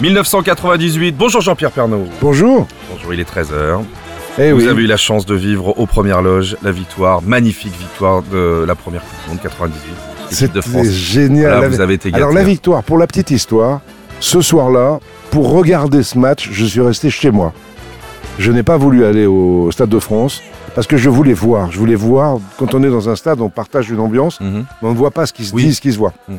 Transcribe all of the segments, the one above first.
1998. Bonjour Jean-Pierre Pernaud. Bonjour. Bonjour, il est 13h. Eh Vous oui. avez eu la chance de vivre aux premières loges la victoire, magnifique victoire de la première Coupe du Monde 98. L'équipe de C'était génial. Voilà, La- vous avez été. Alors la victoire, pour la petite histoire, ce soir-là, pour regarder ce match, je suis resté chez moi. Je n'ai pas voulu aller au Stade de France parce que je voulais voir. Je voulais voir, quand on est dans un stade, on partage une ambiance, Mhm. mais on ne voit pas ce qui se Oui. dit, ce qui se voit. Mm.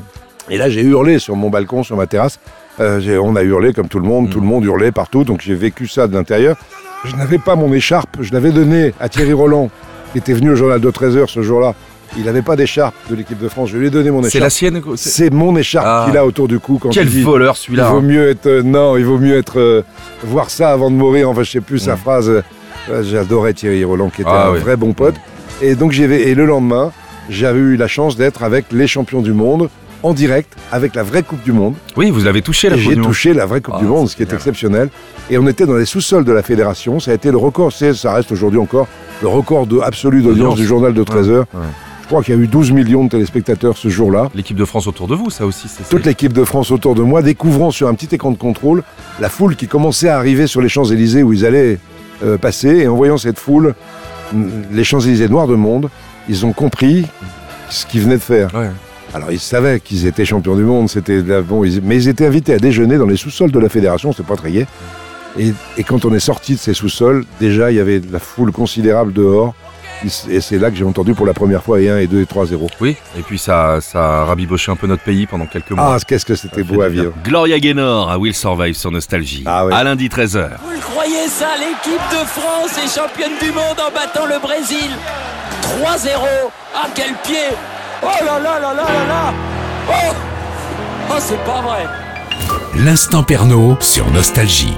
Et là, j'ai hurlé sur mon balcon, sur ma terrasse. Euh, on a hurlé comme tout le monde, Mm. tout le monde hurlait partout, donc j'ai vécu ça de l'intérieur. Je n'avais pas mon écharpe, je l'avais donnée à Thierry Roland, qui était venu au journal de 13h ce jour-là. Il n'avait pas d'écharpe de l'équipe de France, je lui ai donné mon C'est écharpe. la sienne C'est- C'est mon écharpe Ah. qu'il a autour du cou quand Quel il dit voleur il celui-là. vaut hein. mieux être euh, non, il vaut mieux être euh, voir ça avant de mourir. Enfin, je sais plus sa Mm. phrase. Euh, J'adorais Thierry Roland, qui était Ah un oui. vrai bon pote. Et donc j'y vais. Et le lendemain, j'avais eu la chance d'être avec les champions du monde en direct avec la vraie Coupe du Monde. Oui, vous l'avez touché la Coupe j'ai du Monde. touché la vraie Coupe Ah, du Monde, ce qui est exceptionnel. Et on était dans les sous-sols de la fédération. Ça a été le record, ça reste aujourd'hui encore le record de, absolu d'audience du journal de 13 heures. ouais. Je crois qu'il y a eu 12 millions de téléspectateurs ce jour-là. L'équipe de France autour de vous, ça aussi. c'est- Toute c'est- l'équipe de France autour de moi, découvrant sur un petit écran de contrôle la foule qui commençait à arriver sur les Champs-Élysées où ils allaient euh, passer. Et en voyant cette foule, les Champs-Élysées noirs de monde, ils ont compris ce qu'ils venaient de faire. Ouais. Alors ils savaient qu'ils étaient champions du monde, c'était de la- bon, ils- mais ils étaient invités à déjeuner dans les sous-sols de la fédération, c'est pas très gai. Et, et quand on est sorti de ces sous-sols, déjà il y avait de la foule considérable dehors. Et c'est là que j'ai entendu pour la première fois et 1 et 2 et 3 0. Oui, et puis ça, ça a rabiboché un peu notre pays pendant quelques mois. Ah, qu'est-ce que c'était beau à vivre. Gloria Gaynor à Will Survive sur Nostalgie. Ah ouais. À lundi 13h. Vous le croyez ça L'équipe de France est championne du monde en battant le Brésil 3-0 Ah quel pied Oh là là là là là là. Oh. Oh c'est pas vrai. L'instant Pernaud sur Nostalgie.